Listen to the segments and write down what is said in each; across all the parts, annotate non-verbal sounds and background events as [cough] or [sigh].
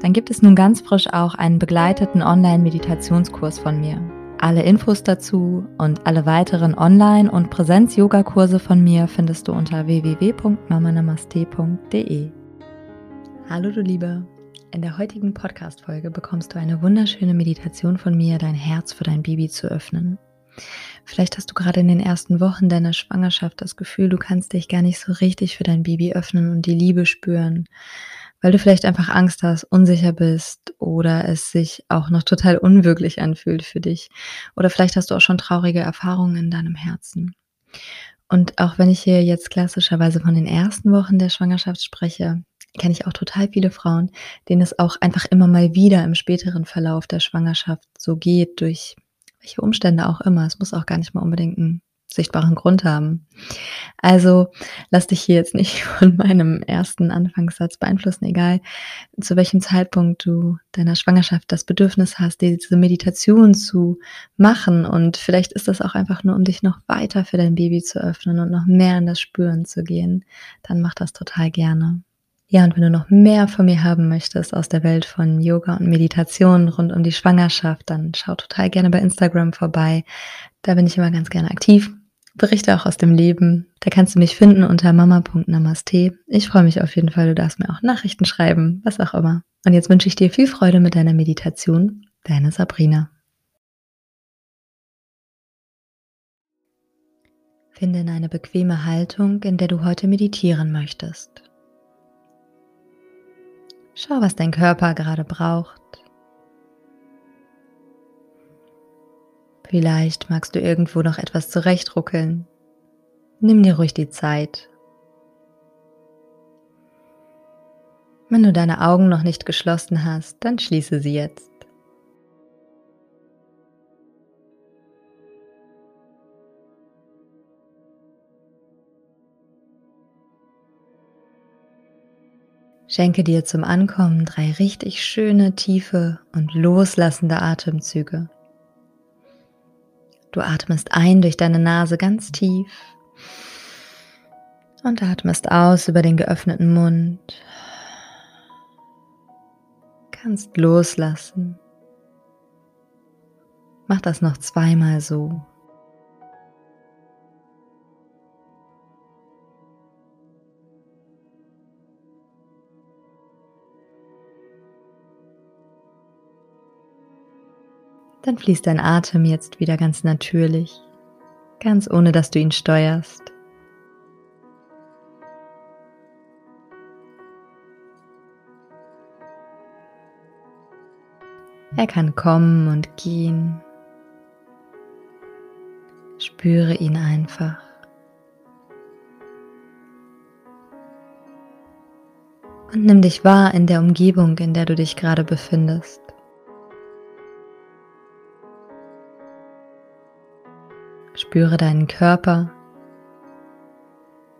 dann gibt es nun ganz frisch auch einen begleiteten Online-Meditationskurs von mir. Alle Infos dazu und alle weiteren Online- und Präsenz-Yoga-Kurse von mir findest du unter www.mamanamaste.de. Hallo du Liebe! In der heutigen Podcast-Folge bekommst du eine wunderschöne Meditation von mir, dein Herz für dein Baby zu öffnen. Vielleicht hast du gerade in den ersten Wochen deiner Schwangerschaft das Gefühl, du kannst dich gar nicht so richtig für dein Baby öffnen und die Liebe spüren, weil du vielleicht einfach Angst hast, unsicher bist oder es sich auch noch total unwirklich anfühlt für dich. Oder vielleicht hast du auch schon traurige Erfahrungen in deinem Herzen. Und auch wenn ich hier jetzt klassischerweise von den ersten Wochen der Schwangerschaft spreche, kenne ich auch total viele Frauen, denen es auch einfach immer mal wieder im späteren Verlauf der Schwangerschaft so geht, durch welche Umstände auch immer. Es muss auch gar nicht mal unbedingt einen sichtbaren Grund haben. Also lass dich hier jetzt nicht [laughs] von meinem ersten Anfangssatz beeinflussen, egal zu welchem Zeitpunkt du deiner Schwangerschaft das Bedürfnis hast, diese Meditation zu machen. Und vielleicht ist das auch einfach nur, um dich noch weiter für dein Baby zu öffnen und noch mehr in das Spüren zu gehen. Dann mach das total gerne. Ja, und wenn du noch mehr von mir haben möchtest aus der Welt von Yoga und Meditation rund um die Schwangerschaft, dann schau total gerne bei Instagram vorbei. Da bin ich immer ganz gerne aktiv. Berichte auch aus dem Leben. Da kannst du mich finden unter mama.namaste. Ich freue mich auf jeden Fall. Du darfst mir auch Nachrichten schreiben, was auch immer. Und jetzt wünsche ich dir viel Freude mit deiner Meditation. Deine Sabrina. Finde in eine bequeme Haltung, in der du heute meditieren möchtest. Schau, was dein Körper gerade braucht. Vielleicht magst du irgendwo noch etwas zurechtruckeln. Nimm dir ruhig die Zeit. Wenn du deine Augen noch nicht geschlossen hast, dann schließe sie jetzt. Schenke dir zum Ankommen drei richtig schöne, tiefe und loslassende Atemzüge. Du atmest ein durch deine Nase ganz tief und atmest aus über den geöffneten Mund. Kannst loslassen. Mach das noch zweimal so. Dann fließt dein Atem jetzt wieder ganz natürlich, ganz ohne dass du ihn steuerst. Er kann kommen und gehen. Spüre ihn einfach. Und nimm dich wahr in der Umgebung, in der du dich gerade befindest. Spüre deinen Körper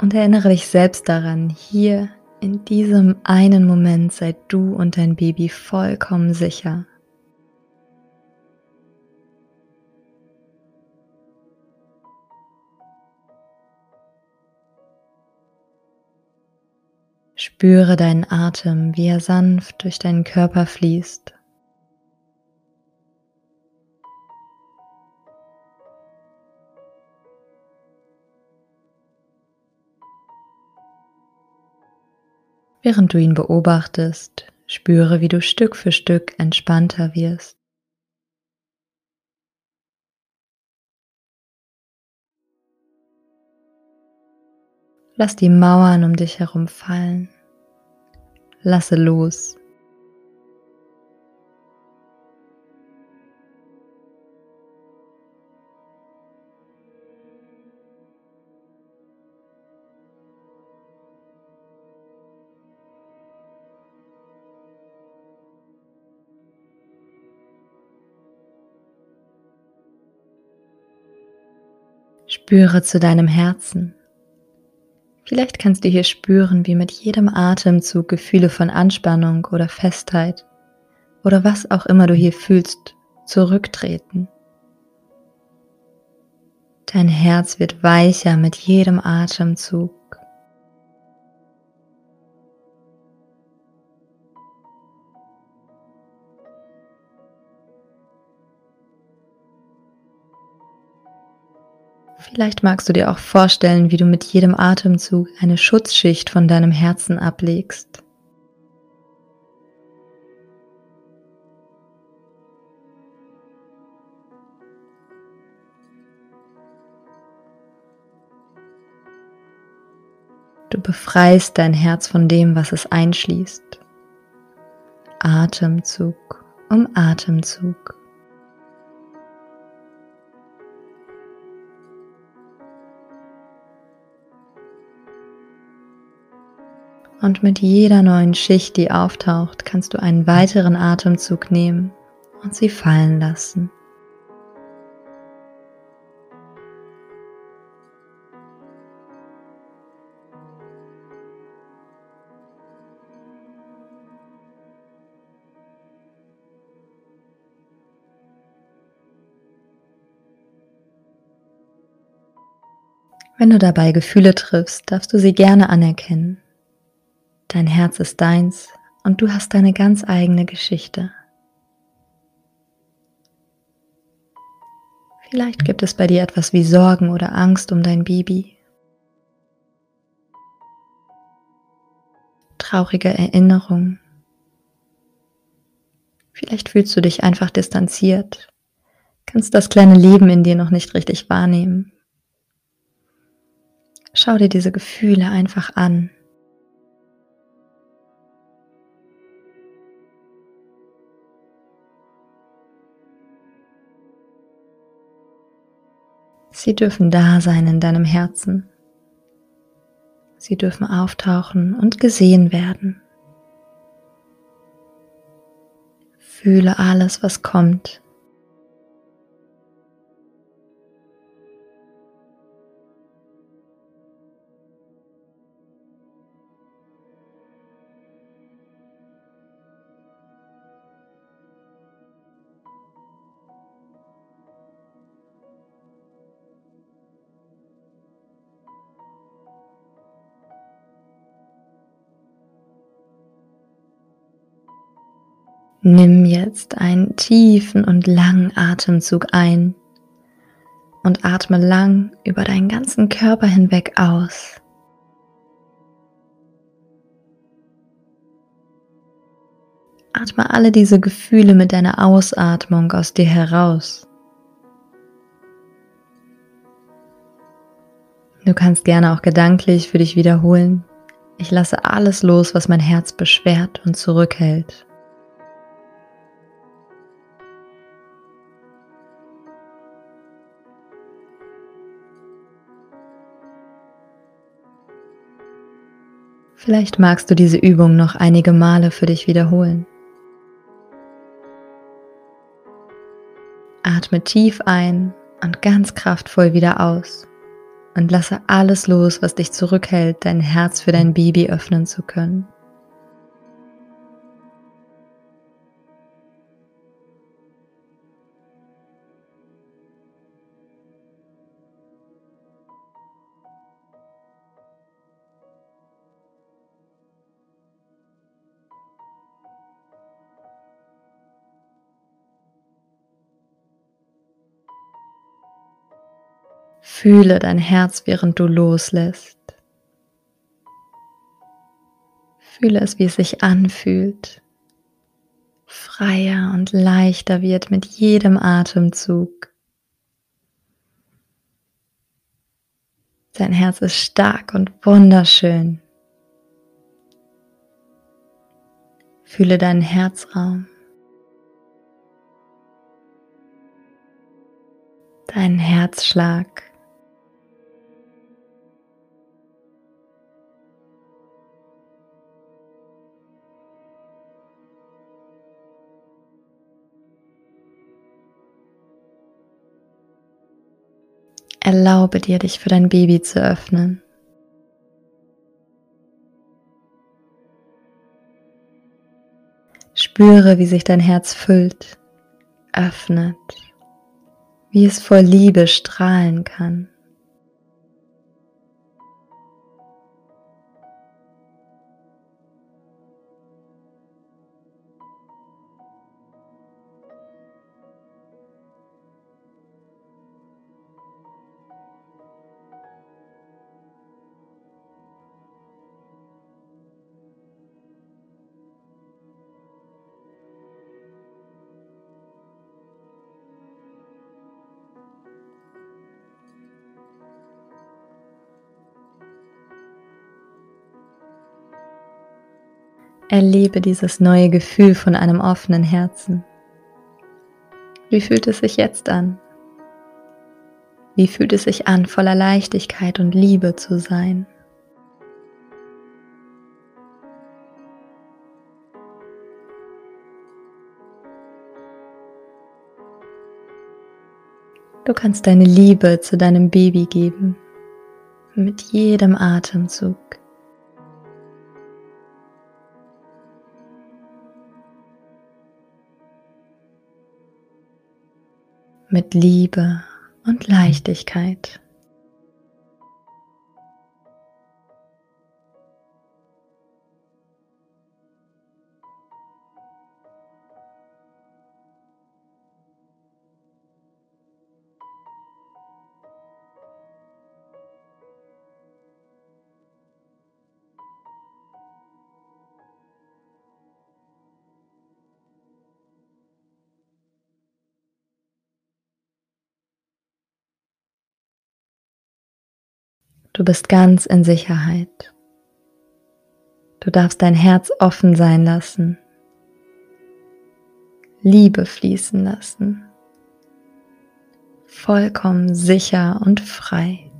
und erinnere dich selbst daran, hier in diesem einen Moment seid du und dein Baby vollkommen sicher. Spüre deinen Atem, wie er sanft durch deinen Körper fließt. Während du ihn beobachtest, spüre, wie du Stück für Stück entspannter wirst. Lass die Mauern um dich herum fallen. Lasse los. Spüre zu deinem Herzen. Vielleicht kannst du hier spüren, wie mit jedem Atemzug Gefühle von Anspannung oder Festheit oder was auch immer du hier fühlst, zurücktreten. Dein Herz wird weicher mit jedem Atemzug. Vielleicht magst du dir auch vorstellen, wie du mit jedem Atemzug eine Schutzschicht von deinem Herzen ablegst. Du befreist dein Herz von dem, was es einschließt. Atemzug um Atemzug. Und mit jeder neuen Schicht, die auftaucht, kannst du einen weiteren Atemzug nehmen und sie fallen lassen. Wenn du dabei Gefühle triffst, darfst du sie gerne anerkennen Dein Herz ist deins und du hast deine ganz eigene Geschichte. Vielleicht gibt es bei dir etwas wie Sorgen oder Angst um dein Baby. Traurige Erinnerungen. Vielleicht fühlst du dich einfach distanziert, kannst das kleine Leben in dir noch nicht richtig wahrnehmen. Schau dir diese Gefühle einfach an. Sie dürfen da sein in deinem Herzen. Sie dürfen auftauchen und gesehen werden. Fühle alles, was kommt. Nimm jetzt einen tiefen und langen Atemzug ein und atme lang über deinen ganzen Körper hinweg aus. Atme alle diese Gefühle mit deiner Ausatmung aus dir heraus. Du kannst gerne auch gedanklich für dich wiederholen. Ich lasse alles los, was mein Herz beschwert und zurückhält. Vielleicht magst du diese Übung noch einige Male für dich wiederholen. Atme tief ein und ganz kraftvoll wieder aus und lasse alles los, was dich zurückhält, dein Herz für dein Baby öffnen zu können. Fühle dein Herz, während du loslässt. Fühle es, wie es sich anfühlt, freier und leichter wird mit jedem Atemzug. Dein Herz ist stark und wunderschön. Fühle deinen Herzraum. Deinen Herzschlag. Erlaube dir, dich für dein Baby zu öffnen. Spüre, wie sich dein Herz füllt, öffnet, wie es vor Liebe strahlen kann. Erlebe dieses neue Gefühl von einem offenen Herzen. Wie fühlt es sich jetzt an? Wie fühlt es sich an, voller Leichtigkeit und Liebe zu sein? Du kannst deine Liebe zu deinem Baby geben mit jedem Atemzug. Mit Liebe und Leichtigkeit. Du bist ganz in Sicherheit. Du darfst dein Herz offen sein lassen, Liebe fließen lassen, vollkommen sicher und frei.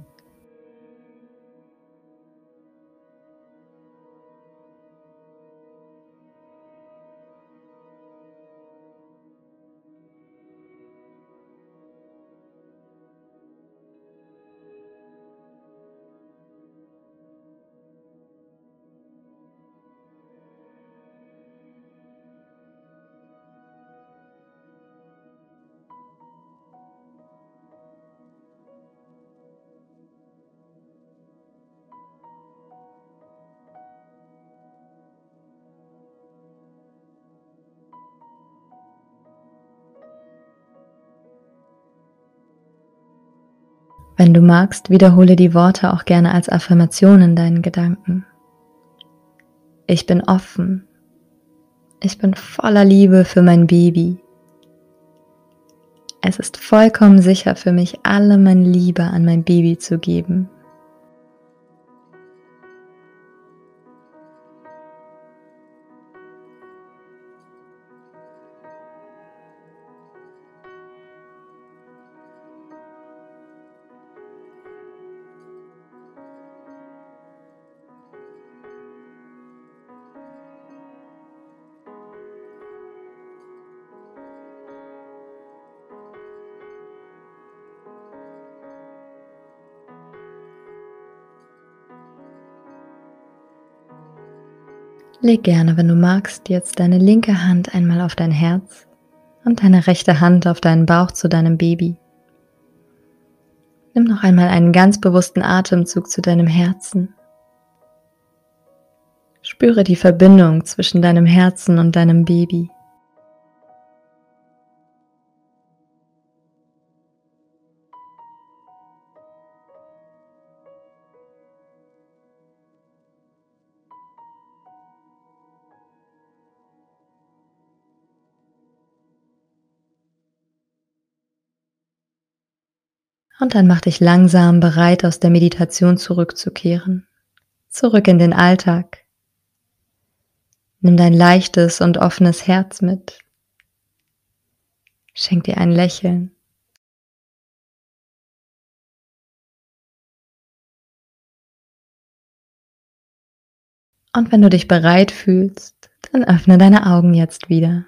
Wenn du magst, wiederhole die Worte auch gerne als Affirmation in deinen Gedanken. Ich bin offen. Ich bin voller Liebe für mein Baby. Es ist vollkommen sicher für mich, alle meine Liebe an mein Baby zu geben. Leg gerne, wenn du magst, jetzt deine linke Hand einmal auf dein Herz und deine rechte Hand auf deinen Bauch zu deinem Baby. Nimm noch einmal einen ganz bewussten Atemzug zu deinem Herzen. Spüre die Verbindung zwischen deinem Herzen und deinem Baby. Und dann mach dich langsam bereit, aus der Meditation zurückzukehren. Zurück in den Alltag. Nimm dein leichtes und offenes Herz mit. Schenk dir ein Lächeln. Und wenn du dich bereit fühlst, dann öffne deine Augen jetzt wieder.